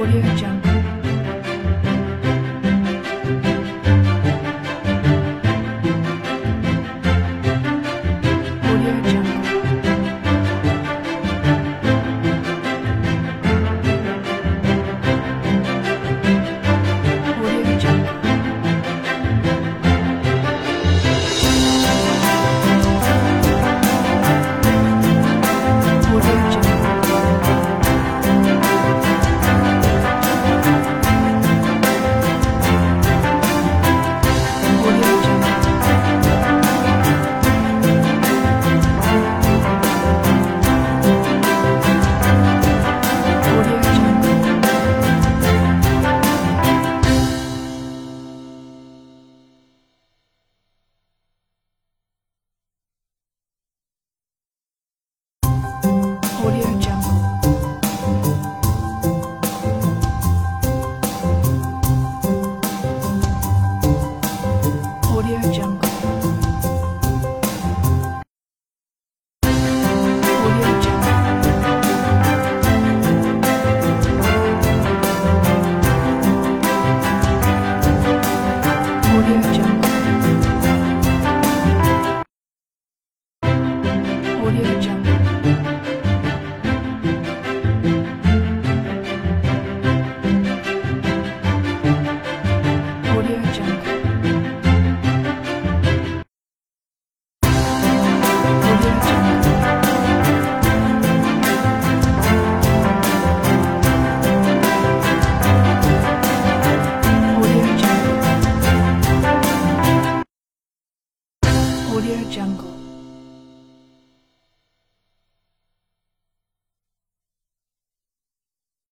Audio Jungle.